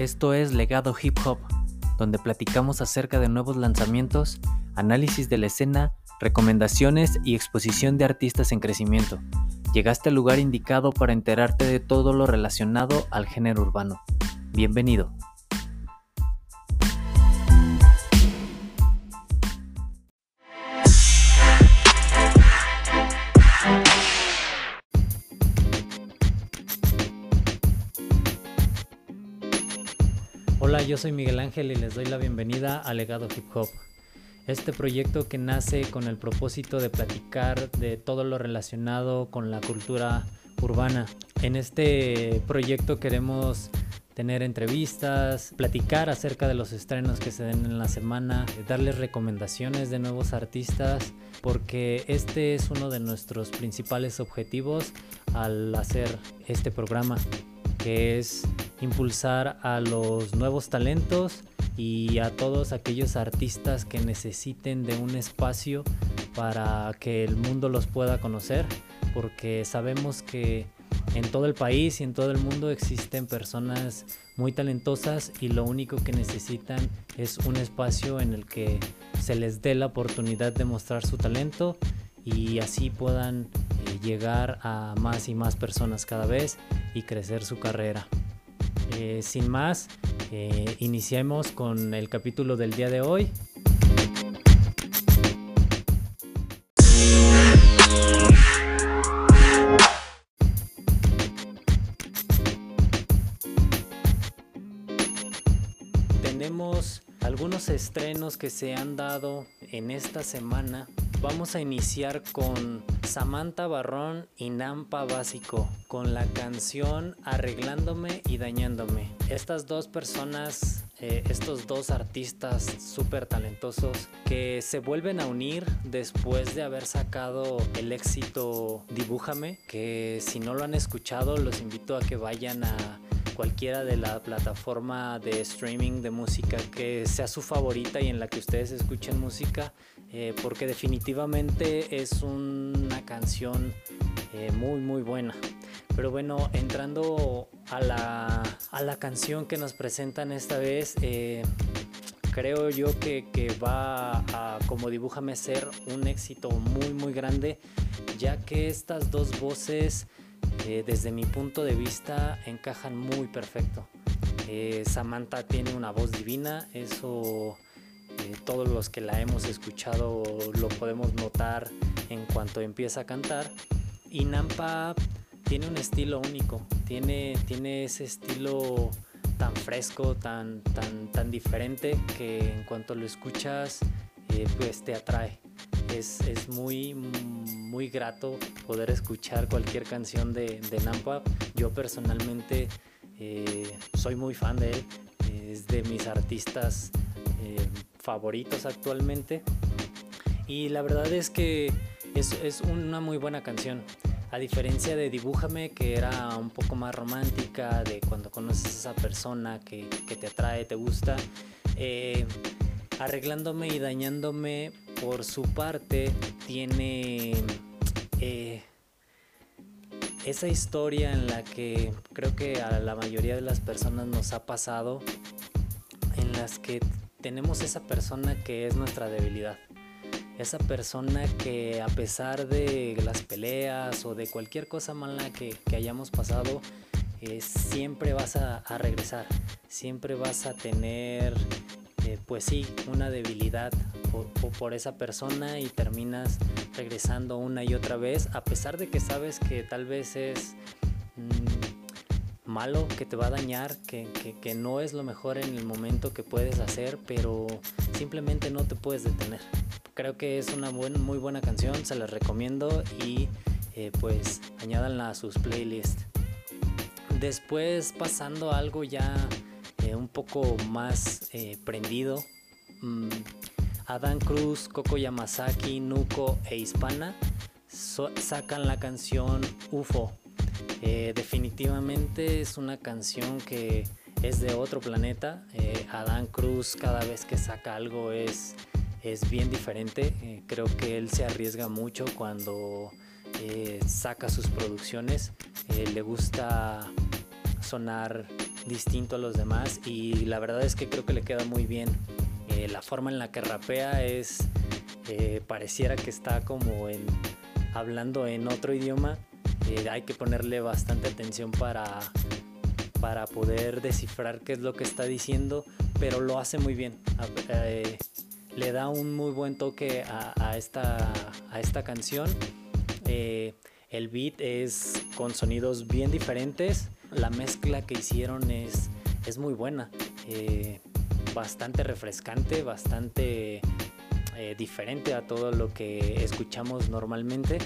Esto es Legado Hip Hop, donde platicamos acerca de nuevos lanzamientos, análisis de la escena, recomendaciones y exposición de artistas en crecimiento. Llegaste al lugar indicado para enterarte de todo lo relacionado al género urbano. Bienvenido. Soy Miguel Ángel y les doy la bienvenida a Legado Hip Hop. Este proyecto que nace con el propósito de platicar de todo lo relacionado con la cultura urbana. En este proyecto queremos tener entrevistas, platicar acerca de los estrenos que se den en la semana, darles recomendaciones de nuevos artistas, porque este es uno de nuestros principales objetivos al hacer este programa que es impulsar a los nuevos talentos y a todos aquellos artistas que necesiten de un espacio para que el mundo los pueda conocer, porque sabemos que en todo el país y en todo el mundo existen personas muy talentosas y lo único que necesitan es un espacio en el que se les dé la oportunidad de mostrar su talento y así puedan eh, llegar a más y más personas cada vez y crecer su carrera. Eh, sin más, eh, iniciemos con el capítulo del día de hoy. Tenemos algunos estrenos que se han dado en esta semana Vamos a iniciar con Samantha Barrón y Nampa Básico, con la canción Arreglándome y Dañándome. Estas dos personas, eh, estos dos artistas súper talentosos que se vuelven a unir después de haber sacado el éxito Dibújame, que si no lo han escuchado los invito a que vayan a cualquiera de la plataforma de streaming de música que sea su favorita y en la que ustedes escuchen música eh, porque definitivamente es una canción eh, muy muy buena. Pero bueno, entrando a la, a la canción que nos presentan esta vez, eh, creo yo que, que, va a, como dibújame, ser un éxito muy muy grande, ya que estas dos voces, desde mi punto de vista, encajan muy perfecto. Samantha tiene una voz divina, eso eh, todos los que la hemos escuchado lo podemos notar en cuanto empieza a cantar. Y Nampa tiene un estilo único, tiene, tiene ese estilo tan fresco, tan, tan, tan diferente que en cuanto lo escuchas eh, pues te atrae. Es, es, muy, muy grato poder escuchar cualquier canción de, de Nampa. Yo personalmente eh, soy muy fan de él, es de mis artistas favoritos actualmente. Y la verdad es que es, una muy buena canción. A diferencia de Dibújame, que era un poco más romántica, de cuando conoces a esa persona que, te atrae, te gusta. Eh, arreglándome y dañándome por su parte tiene eh, esa historia en la que creo que a la mayoría de las personas nos ha pasado en las que tenemos esa persona que es nuestra debilidad. Esa persona que a pesar de las peleas o de cualquier cosa mala que, hayamos pasado, eh, siempre vas a, regresar, siempre vas a tener, eh, pues sí, una debilidad por, esa persona y terminas regresando una y otra vez, a pesar de que sabes que tal vez es... Mm, malo, que te va a dañar, que, no es lo mejor en el momento que puedes hacer, pero simplemente no te puedes detener. Creo que es una muy buena canción, se la recomiendo y eh, pues añádanla a sus playlists. Después pasando algo ya eh, un poco más eh, prendido, mm, Adán Cruz, Coco Yamazaki, Nuko e Hispana sacan la canción UFO eh, definitivamente es una canción que es de otro planeta. Eh, Adán Cruz cada vez que saca algo es, es bien diferente. Eh, creo que él se arriesga mucho cuando saca sus producciones. le gusta sonar distinto a los demás y la verdad es que creo que le queda muy bien. Eh, la forma en la que rapea es, eh, pareciera que está como en, hablando en otro idioma. Eh, hay que ponerle bastante atención para, para poder descifrar qué es lo que está diciendo, pero lo hace muy bien. le da un muy buen toque a, esta, a esta canción. el beat es con sonidos bien diferentes la mezcla que hicieron es, es muy buena, bastante refrescante, bastante eh, diferente a todo lo que escuchamos normalmente.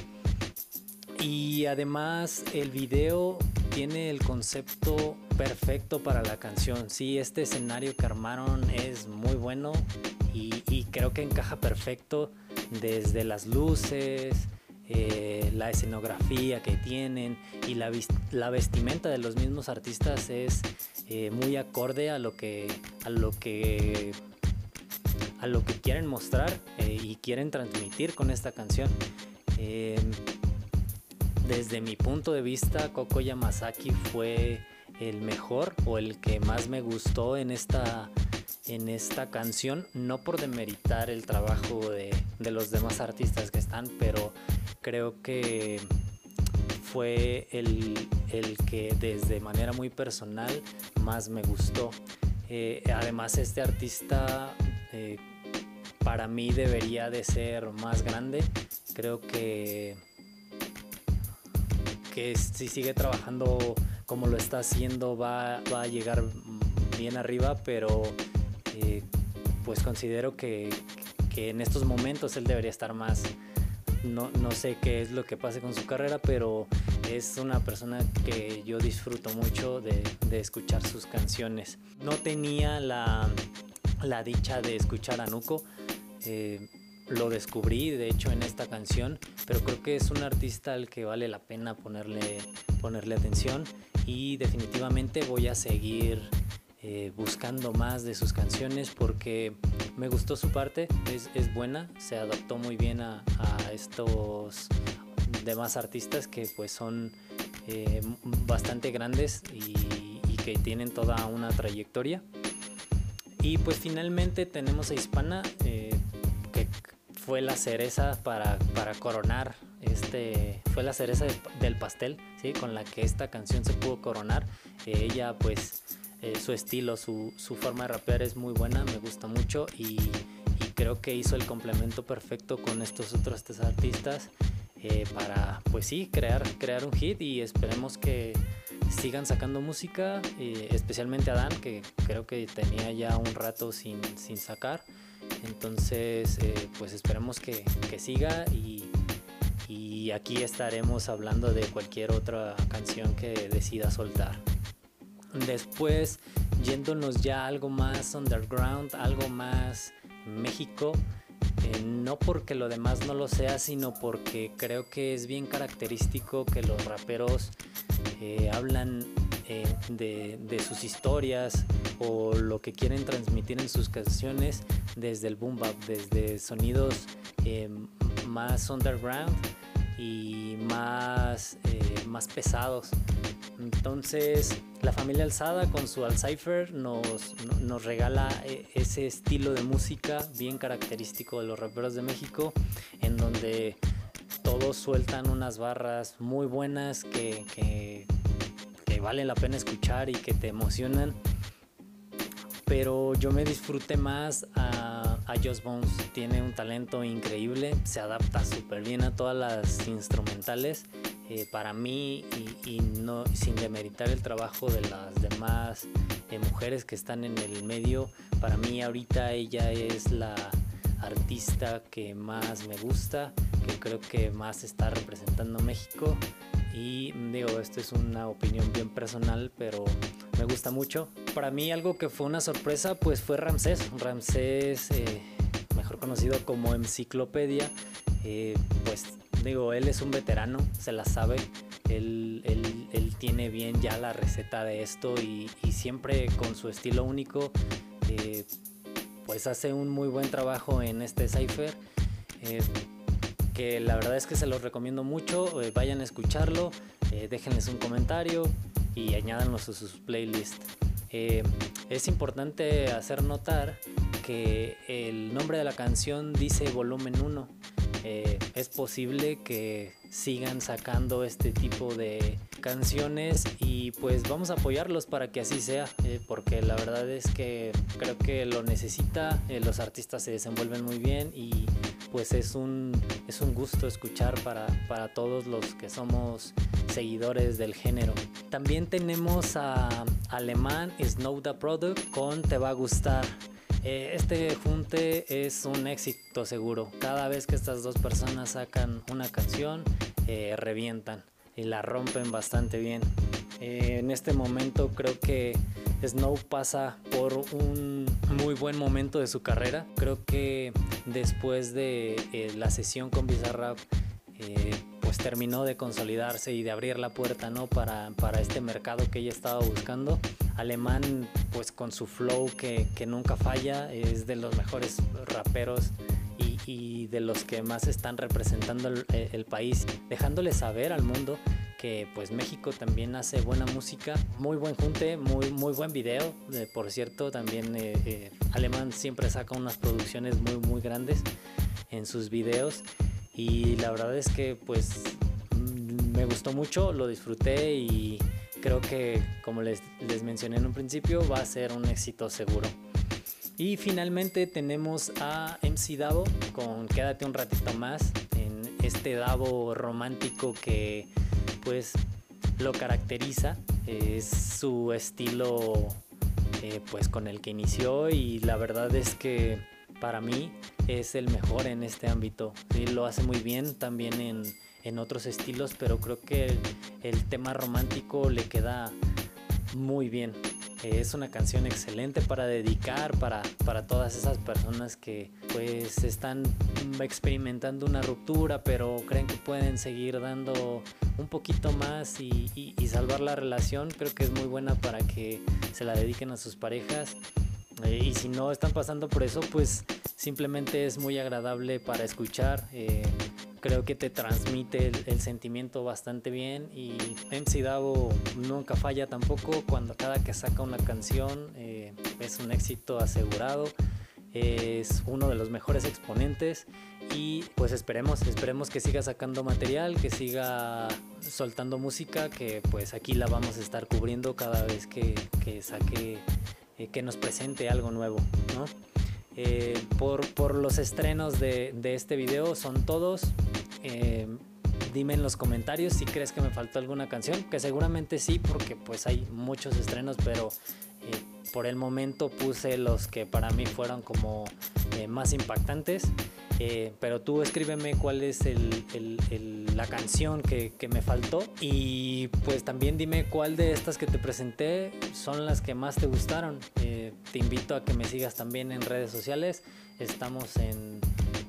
Y además el video tiene el concepto perfecto para la canción. Sí, este escenario que armaron es muy bueno y, y creo que encaja perfecto desde las luces, eh, la escenografía que tienen y la, vestimenta de los mismos artistas es eh, muy acorde a lo que a lo que a lo que quieren mostrar eh, y quieren transmitir con esta canción. desde mi punto de vista, Koko Yamazaki fue el mejor o el que más me gustó en esta en esta canción, no por demeritar el trabajo de, de los demás artistas que están, pero creo que fue el, que desde manera muy personal más me gustó. Eh, además este artista eh, para mí debería de ser más grande. Creo que, que si sigue trabajando como lo está haciendo va, va a llegar bien arriba, pero eh, pues considero que, que en estos momentos él debería estar más, no, no sé qué es lo que pase con su carrera, pero es una persona que yo disfruto mucho de, escuchar sus canciones. No tenía la, dicha de escuchar a Nuko. Eh, lo descubrí, de hecho, en esta canción, pero creo que es un artista al que vale la pena ponerle, ponerle atención y definitivamente voy a seguir eh, buscando más de sus canciones porque me gustó su parte, es, buena, se adaptó muy bien a, estos demás artistas que pues son eh, bastante grandes y, que tienen toda una trayectoria. Y pues finalmente tenemos a Hispana, eh, que fue la cereza para, para, coronar, este, fue la cereza del pastel, ¿sí? con la que esta canción se pudo coronar. ella pues eh, su estilo, su, forma de rapear es muy buena, me gusta mucho y, creo que hizo el complemento perfecto con estos otros tres artistas eh, para, pues sí, crear, crear un hit y esperemos que sigan sacando música, eh, especialmente Adán, que creo que tenía ya un rato sin, sacar. Entonces, pues esperemos que, siga y, y aquí estaremos hablando de cualquier otra canción que decida soltar. Después, yéndonos ya algo más underground, algo más México, eh, no porque lo demás no lo sea, sino porque creo que es bien característico que los raperos eh, hablan eh, de, sus historias o lo que quieren transmitir en sus canciones desde el boom bap, desde sonidos más underground y más, más pesados. Entonces, la familia Alzada con su Alcypher nos, nos regala e, ese estilo de música bien característico de los raperos de México, en donde todos sueltan unas barras muy buenas que, que, vale la pena escuchar y que te emocionan. Pero yo me disfruté más a, a Bones. Tiene un talento increíble, se adapta súper bien a todas las instrumentales eh, para mí y, no sin demeritar el trabajo de las demás eh, mujeres que están en el medio para mí ahorita ella es la artista que más me gusta que creo que más está representando México. Y digo esto es una opinión bien personal pero me gusta mucho. Para mí algo que fue una sorpresa pues fue Ramsés. Ramsés eh, mejor conocido como Enciclopedia pues Digo, él es un veterano, se la sabe, él, tiene bien ya la receta de esto y, siempre con su estilo único, eh, pues hace un muy buen trabajo en este cipher. Eh, que la verdad es que se los recomiendo mucho, eh, vayan a escucharlo, déjenles un comentario y añádanlos a sus playlists. Es importante hacer notar que el nombre de la canción dice volumen 1. Eh, es posible que sigan sacando este tipo de canciones y pues vamos a apoyarlos para que así sea eh, porque la verdad es que creo que lo necesita los artistas se desenvuelven muy bien y pues es un, es un gusto escuchar para, para todos los que somos seguidores del género. También tenemos a Alemán Snow the Product con Te va a gustar. Eh, este junte es un éxito seguro. Cada vez que estas dos personas sacan una canción, eh, revientan y la rompen bastante bien. Eh, en este momento creo que Snow pasa por un muy buen momento de su carrera. Creo que después de la sesión con Bizarrap, pues terminó de consolidarse y de abrir la puerta ¿no? para, para este mercado que ella estaba buscando. Alemán, pues con su flow que, que nunca falla, es de los mejores raperos y, y, de los que más están representando el, el país, dejándole saber al mundo que pues México también hace buena música, muy buen junte, muy, muy buen video, eh, por cierto, también eh, eh, Alemán siempre saca unas producciones muy muy grandes en sus videos y la verdad es que pues mm, me gustó mucho, lo disfruté y creo que como les, les mencioné en un principio va a ser un éxito seguro. Y finalmente tenemos a MC Davo con Quédate un ratito más en este Davo romántico que pues lo caracteriza, es su estilo eh, pues con el que inició y la verdad es que para mí es el mejor en este ámbito. Lo hace muy bien también en, en otros estilos, pero creo que el tema romántico le queda muy bien. Es una canción excelente para dedicar para, para todas esas personas que pues están experimentando una ruptura pero creen que pueden seguir dando un poquito más y, y, salvar la relación. Creo que es muy buena para que se la dediquen a sus parejas. Eh, y si no están pasando por eso, pues simplemente es muy agradable para escuchar. Eh, creo que te transmite el, el, sentimiento bastante bien y MC Davo nunca falla tampoco cuando cada que saca una canción eh, es un éxito asegurado es uno de los mejores exponentes y pues esperemos, esperemos que siga sacando material, que siga soltando música, que pues aquí la vamos a estar cubriendo cada vez que, que saque, eh, que nos presente algo nuevo, ¿no? Eh, por, por, los estrenos de, de, este video son todos. Eh, dime en los comentarios si crees que me faltó alguna canción, que seguramente sí, porque pues hay muchos estrenos, pero eh, por el momento puse los que para mí fueron como eh, más impactantes. Eh, pero tú escríbeme cuál es la canción que, que, me faltó y pues también dime cuál de estas que te presenté son las que más te gustaron. Eh, te invito a que me sigas también en redes sociales. Estamos en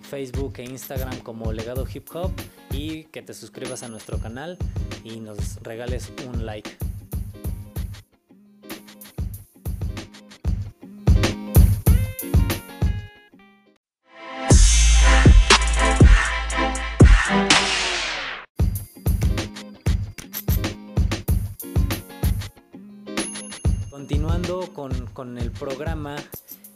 Facebook e Instagram como Legado Hip Hop y que te suscribas a nuestro canal y nos regales un like. Continuando con, con el programa,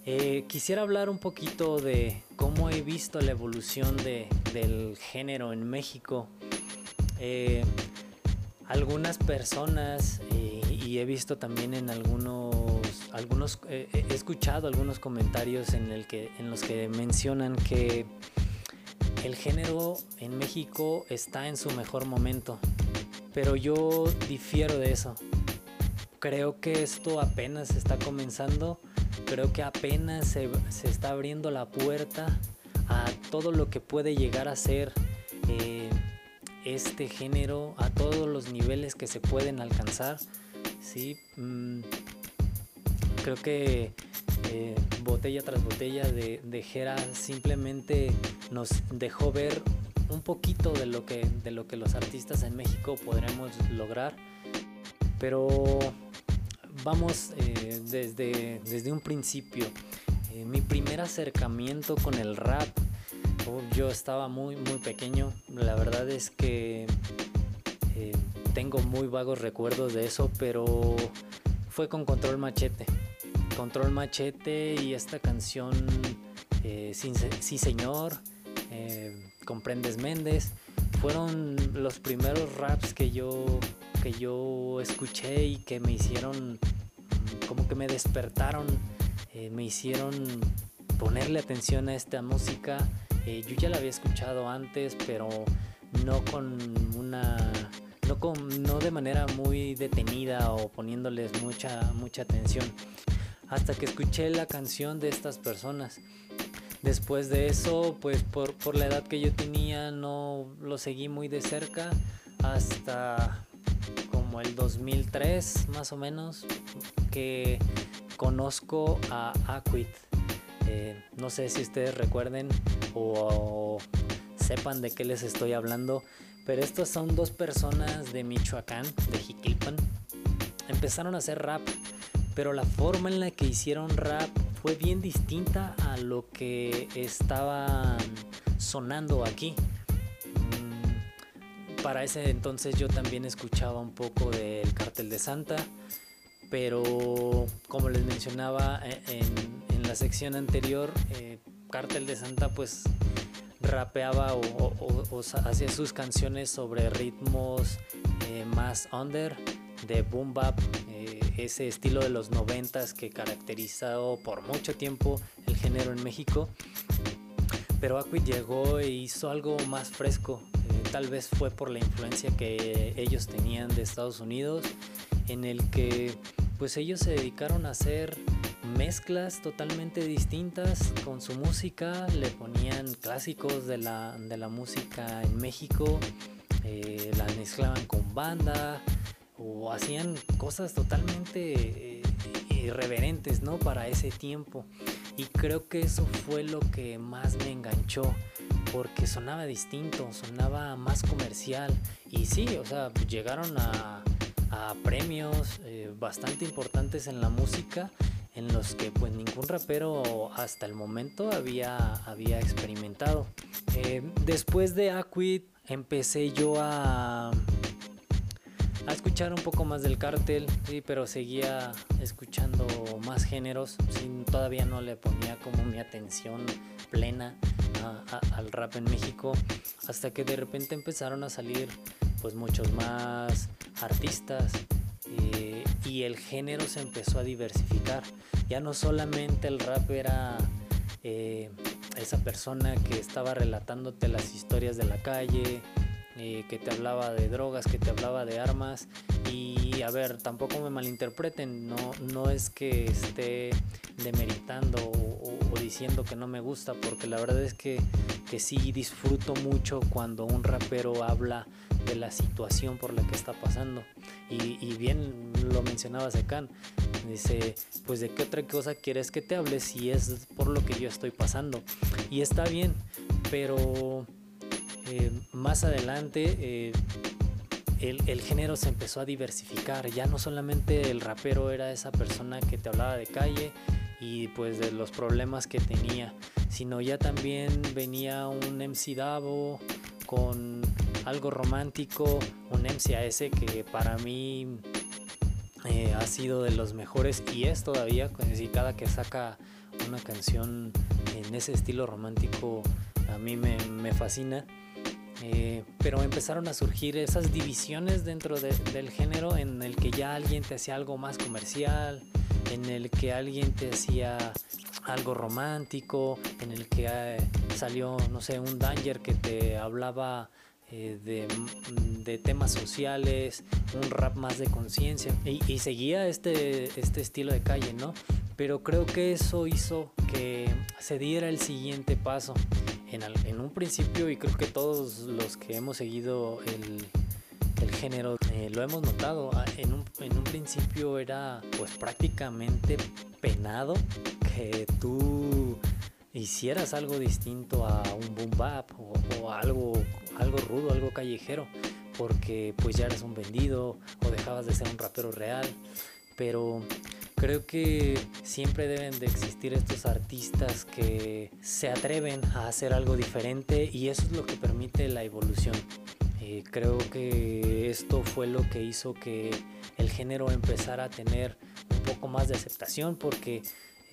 eh, quisiera hablar un poquito de cómo he visto la evolución de, del género en México. Eh, algunas personas, eh, y he visto también en algunos, algunos he escuchado algunos comentarios en los que mencionan que el género en México está en su mejor momento. Pero yo difiero de eso. Creo que esto apenas está comenzando creo que apenas se, se, está abriendo la puerta a todo lo que puede llegar a ser eh, este género, a todos los niveles que se pueden alcanzar. ¿sí? Mm, creo que eh, botella tras botella de, de Jera simplemente nos dejó ver un poquito de lo que, de lo que los artistas en México podremos lograr. Pero vamos eh, desde, desde un principio. Eh, mi primer acercamiento con el rap, oh, yo estaba muy, muy pequeño. La verdad es que eh, tengo muy vagos recuerdos de eso, pero fue con Control Machete. Control Machete y esta canción eh, sí, Señor, Comprendes Méndez, fueron los primeros raps que yo, que yo escuché y que me hicieron, como que me despertaron, eh, me hicieron ponerle atención a esta música. yo ya la había escuchado antes, pero no con una no, con, no de manera muy detenida o poniéndoles mucha, mucha atención. Hasta que escuché la canción de estas personas. Después de eso, pues por, por la edad que yo tenía, no lo seguí muy de cerca hasta como el 2003 más o menos que conozco a Aquit. Eh, no sé si ustedes recuerden o, sepan de qué les estoy hablando, pero estas son dos personas de Michoacán, de Jiquilpan. Empezaron a hacer rap, pero la forma en la que hicieron rap fue bien distinta a lo que estaba sonando aquí. Para ese entonces yo también escuchaba un poco del Cartel de Santa, pero como les mencionaba eh, en, la sección anterior, eh, Cartel de Santa pues rapeaba o, hacía sus canciones sobre ritmos eh, más under de boom bap, ese estilo de los noventas que caracterizó por mucho tiempo el género en México. Pero Aquid llegó e hizo algo más fresco. Tal vez fue por la influencia que ellos tenían de Estados Unidos, en el que pues ellos se dedicaron a hacer mezclas totalmente distintas con su música, le ponían clásicos de la, de la música en México, eh, la mezclaban con banda, o hacían cosas totalmente eh, irreverentes, ¿no? Para ese tiempo. Y creo que eso fue lo que más me enganchó, porque sonaba distinto, sonaba más comercial. Y sí, o sea, llegaron a, premios eh, bastante importantes en la música, en los que pues ningún rapero hasta el momento había, había experimentado. Eh, después de Aquid empecé yo a a escuchar un poco más del cártel, sí, pero seguía escuchando más géneros, todavía no le ponía como mi atención plena al rap en México, hasta que de repente empezaron a salir pues muchos más artistas eh, y el género se empezó a diversificar. Ya no solamente el rap era eh, esa persona que estaba relatándote las historias de la calle, eh, que te hablaba de drogas, que te hablaba de armas. Y a ver, tampoco me malinterpreten, no, no es que esté demeritando o, diciendo que no me gusta, porque la verdad es que, que sí disfruto mucho cuando un rapero habla de la situación por la que está pasando. Y, bien lo mencionaba Secan, dice, pues de qué otra cosa quieres que te hable si es por lo que yo estoy pasando. Y está bien, pero eh, más adelante eh, el, género se empezó a diversificar. Ya no solamente el rapero era esa persona que te hablaba de calle y pues de los problemas que tenía, sino ya también venía un MC Davo con algo romántico, un MCAS que para mí eh, ha sido de los mejores y es todavía, pues, cada que saca una canción en ese estilo romántico a mí me fascina. Eh, pero empezaron a surgir esas divisiones dentro del género en el que ya alguien te hacía algo más comercial, en el que alguien te hacía algo romántico, en el que eh, salió, no sé, un Danger que te hablaba eh, de, temas sociales, un rap más de conciencia y, y, seguía este, este estilo de calle, ¿no? Pero creo que eso hizo que se diera el siguiente paso en, un principio, y creo que todos los que hemos seguido el, género eh, lo hemos notado, ah, en un, en un principio era pues prácticamente penado que tú hicieras algo distinto a un boom bap o, algo, algo rudo, algo callejero, porque pues ya eres un vendido o dejabas de ser un rapero real. Pero Creo que siempre deben de existir estos artistas que se atreven a hacer algo diferente y eso es lo que permite la evolución. Eh, creo que esto fue lo que hizo que el género empezara a tener poco más de aceptación porque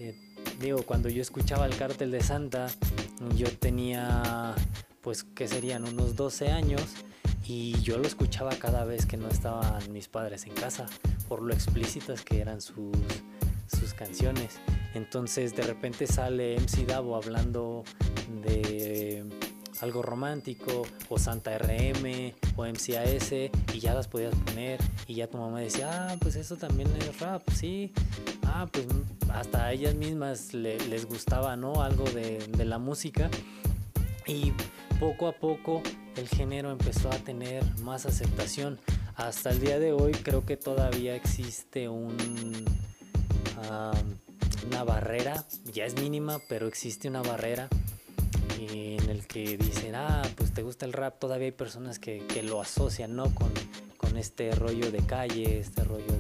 eh, digo, cuando yo escuchaba el cártel de Santa, yo tenía pues que serían unos 12 años y yo lo escuchaba cada vez que no estaban mis padres en casa por lo explícitas que eran sus, sus canciones. Entonces de repente sale MC Davo hablando de algo romántico o Santa RM o MCAS y ya las podías poner y ya tu mamá decía, ah, pues eso también es rap, sí, ah, pues hasta a ellas mismas les gustaba, ¿no? Algo de, de la música y poco a poco el género empezó a tener más aceptación. Hasta el día de hoy creo que todavía existe un, una barrera, ya es mínima, pero existe una barrera en el que dicen, ah, pues te gusta el rap, todavía hay personas que, lo asocian, ¿no? Con, este rollo de calle, este rollo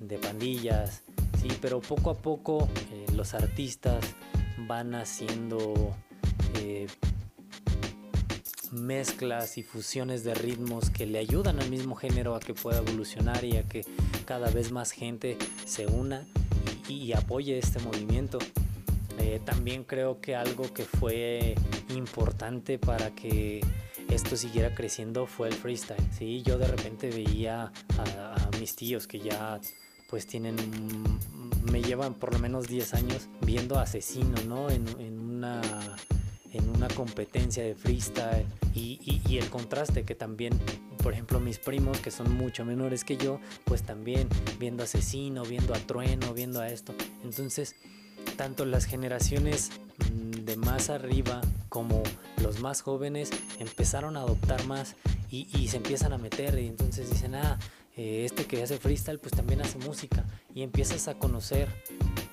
de, pandillas, sí, pero poco a poco eh, los artistas van haciendo eh, mezclas y fusiones de ritmos que le ayudan al mismo género a que pueda evolucionar y a que cada vez más gente se una y apoye este movimiento. Eh, también creo que algo que fue importante para que esto siguiera creciendo fue el freestyle. ¿sí? Yo de repente veía a, mis tíos que ya pues tienen, me llevan por lo menos 10 años viendo Asesino, ¿no? En, una en una competencia de freestyle y, y, el contraste que también, por ejemplo, mis primos que son mucho menores que yo, pues también viendo Asesino, viendo a Trueno, viendo a esto. Entonces, tanto las generaciones mm, de más arriba como los más jóvenes empezaron a adoptar más y, se empiezan a meter y entonces dicen, ah, eh, este que hace freestyle pues también hace música y empiezas a conocer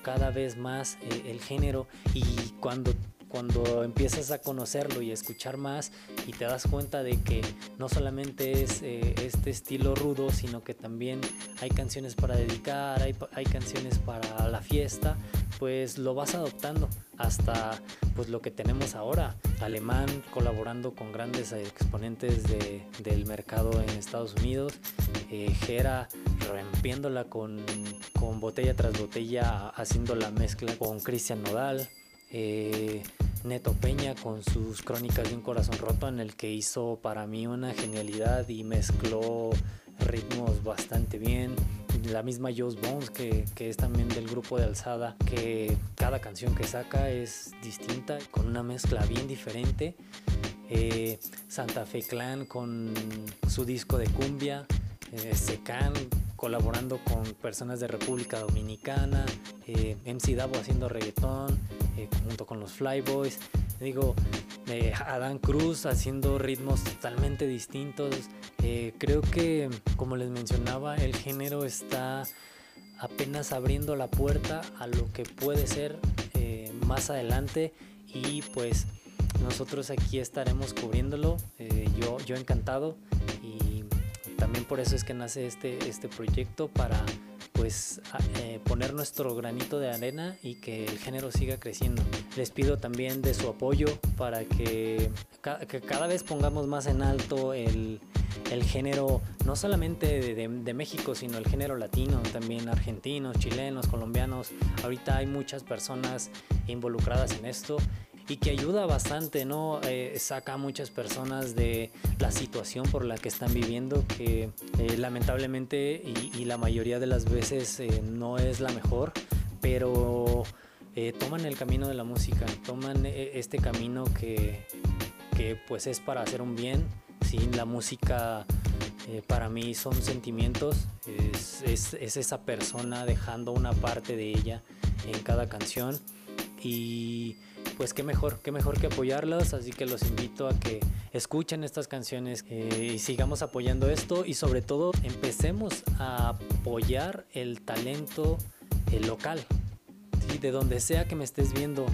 cada vez más eh, el género y cuando cuando empiezas a conocerlo y a escuchar más y te das cuenta de que no solamente es eh, este estilo rudo, sino que también hay canciones para dedicar, hay, canciones para la fiesta, pues lo vas adoptando hasta pues lo que tenemos ahora. Alemán colaborando con grandes exponentes de, del mercado en Estados Unidos, eh, Jera rompiéndola con, con botella tras botella, haciendo la mezcla con Cristian Nodal. Eh, Neto Peña con sus crónicas de un corazón roto en el que hizo para mí una genialidad y mezcló ritmos bastante bien. La misma Joss Bones que, es también del grupo de Alzada, que cada canción que saca es distinta, con una mezcla bien diferente. Eh, Santa Fe Clan con su disco de cumbia, eh, Secan colaborando con personas de República Dominicana, eh, MC Davo haciendo reggaetón, eh, junto con los Flyboys. Digo, eh, Adán Cruz haciendo ritmos totalmente distintos. Eh, creo que, como les mencionaba, el género está apenas abriendo la puerta a lo que puede ser más adelante y pues nosotros aquí estaremos cubriéndolo. yo, yo encantado y también por eso es que nace este, este proyecto para pues eh, poner nuestro granito de arena y que el género siga creciendo. Les pido también de su apoyo para que, cada vez pongamos más en alto el, género, no solamente de, México, sino el género latino, también argentinos, chilenos, colombianos. Ahorita hay muchas personas involucradas en esto y que ayuda bastante, ¿no? Eh, saca a muchas personas de la situación por la que están viviendo, que eh, lamentablemente y, la mayoría de las veces eh, no es la mejor, pero toman el camino de la música, toman este camino que, que pues es para hacer un bien, ¿sí? La música para mí son sentimientos, es, es, es esa persona dejando una parte de ella en cada canción y pues qué mejor, qué mejor que apoyarlos, así que los invito a que escuchen estas canciones eh, y sigamos apoyando esto. Y sobre todo empecemos a apoyar el talento eh, local, de donde sea que me estés viendo,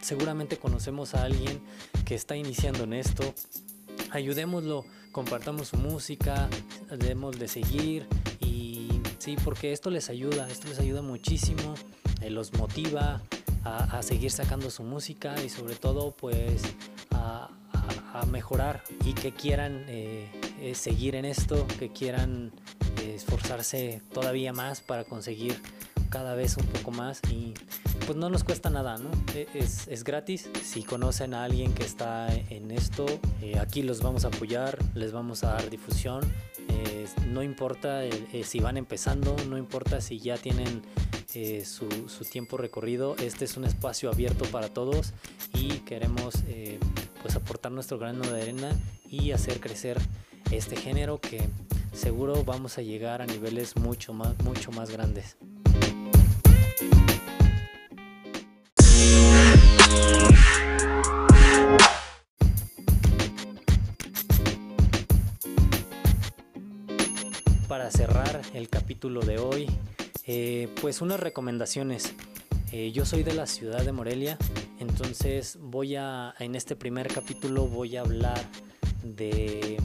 seguramente conocemos a alguien que está iniciando en esto, ayudémoslo, compartamos su música, debemos de seguir. Y sí, porque esto les ayuda, esto les ayuda muchísimo, eh, los motiva, a, seguir sacando su música y sobre todo pues a, mejorar y que quieran eh, eh, seguir en esto, que quieran eh, esforzarse todavía más para conseguir cada vez un poco más y pues no nos cuesta nada, ¿no? E, es, es gratis. Si conocen a alguien que está en esto, aquí los vamos a apoyar, les vamos a dar difusión. No importa si van empezando, no importa si ya tienen su, su, tiempo recorrido. Este es un espacio abierto para todos y queremos pues aportar nuestro grano de arena y hacer crecer este género que seguro vamos a llegar a niveles mucho más, mucho más grandes. Para cerrar el capítulo de hoy, eh, pues unas recomendaciones. Eh, yo soy de la ciudad de Morelia, entonces voy a, en este primer capítulo voy a hablar de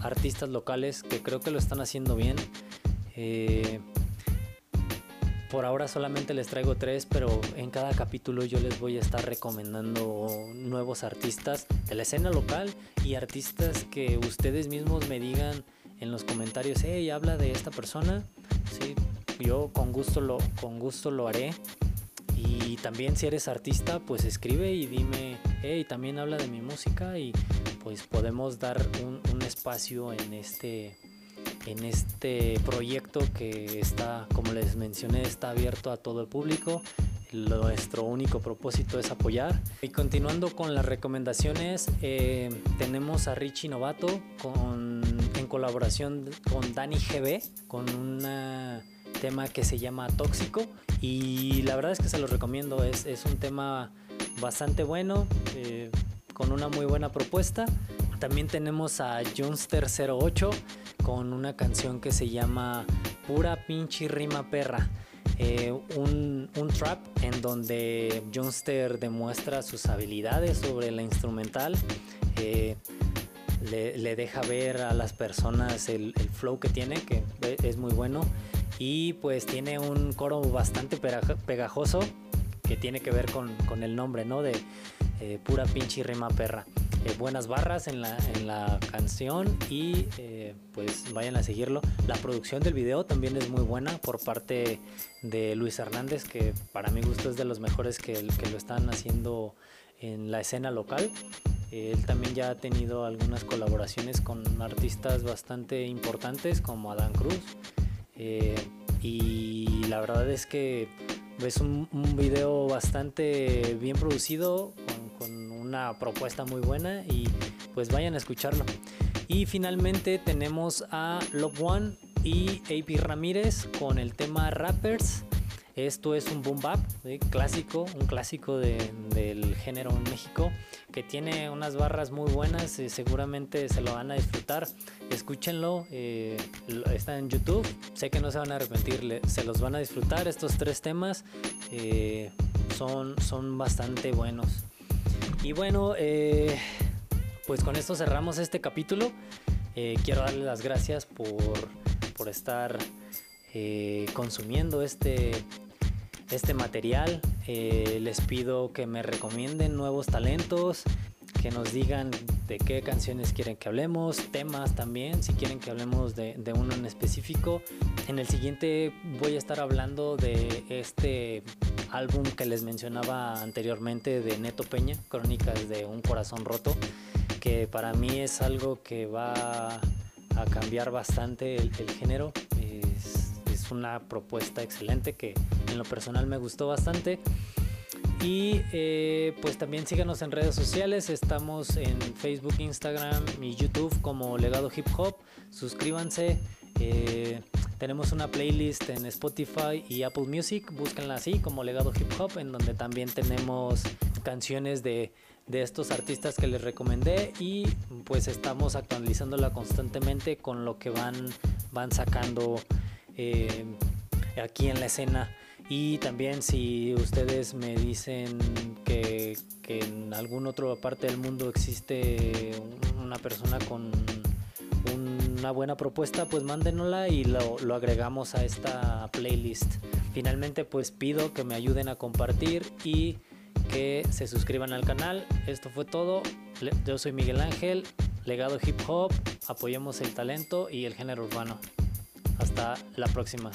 artistas locales que creo que lo están haciendo bien. Eh, por ahora solamente les traigo tres, pero en cada capítulo yo les voy a estar recomendando nuevos artistas de la escena local y artistas que ustedes mismos me digan en los comentarios, hey, habla de esta persona. Sí, yo con gusto lo, con gusto lo haré. Y también si eres artista, pues escribe y dime, hey, también habla de mi música y pues podemos dar un, espacio en este, en este proyecto que está, como les mencioné, está abierto a todo el público. Nuestro único propósito es apoyar. Y continuando con las recomendaciones, eh, tenemos a Richie Novato con, en colaboración con Dani GB, con un tema que se llama Tóxico. Y la verdad es que se los recomiendo, es, es un tema bastante bueno. Eh, con una muy buena propuesta. También tenemos a Junster08 con una canción que se llama Pura pinche rima perra. Eh, un, trap en donde Junster demuestra sus habilidades sobre la instrumental. Eh, le, deja ver a las personas el, flow que tiene, que es muy bueno. Y pues tiene un coro bastante pegajoso que tiene que ver con, con el nombre, ¿no? De, eh, pura pinche rima perra. Eh, buenas barras en la, en la canción y eh, pues vayan a seguirlo. La producción del video también es muy buena por parte de Luis Hernández, que para mi gusto es de los mejores que, que lo están haciendo en la escena local. Él también ya ha tenido algunas colaboraciones con artistas bastante importantes como Adán Cruz. Y la verdad es que es un, video bastante bien producido, una propuesta muy buena y pues vayan a escucharlo. Y finalmente tenemos a Love One y AP Ramírez con el tema Rappers. Esto es un boom bap clásico, un clásico del género en México que tiene unas barras muy buenas seguramente se lo van a disfrutar. Escúchenlo, eh, está en YouTube, sé que no se van a arrepentir, se los van a disfrutar. Estos tres temas eh, son, son bastante buenos. Y bueno, eh, pues con esto cerramos este capítulo. Quiero darles las gracias por, estar eh, consumiendo este, este material. les pido que me recomienden nuevos talentos, que nos digan de qué canciones quieren que hablemos, temas también, si quieren que hablemos de, uno en específico. En el siguiente voy a estar hablando de este álbum que les mencionaba anteriormente de Neto Peña, Crónicas de un Corazón Roto, que para mí es algo que va a cambiar bastante el, género. Una propuesta excelente que en lo personal me gustó bastante. Y eh, pues también síganos en redes sociales, estamos en Facebook, Instagram y YouTube como Legado Hip Hop. Suscríbanse. Eh, tenemos una playlist en Spotify y Apple Music, búsquenla así como Legado Hip Hop, en donde también tenemos canciones de, estos artistas que les recomendé y pues estamos actualizándola constantemente con lo que van, van sacando eh, aquí en la escena. Y también si ustedes me dicen que, que en alguna otra parte del mundo existe una persona con una buena propuesta, pues mándenosla y lo, lo, agregamos a esta playlist. Finalmente, pues pido que me ayuden a compartir y que se suscriban al canal. Esto fue todo. Yo soy Miguel Ángel, legado hip hop, apoyemos el talento y el género urbano. Hasta la próxima.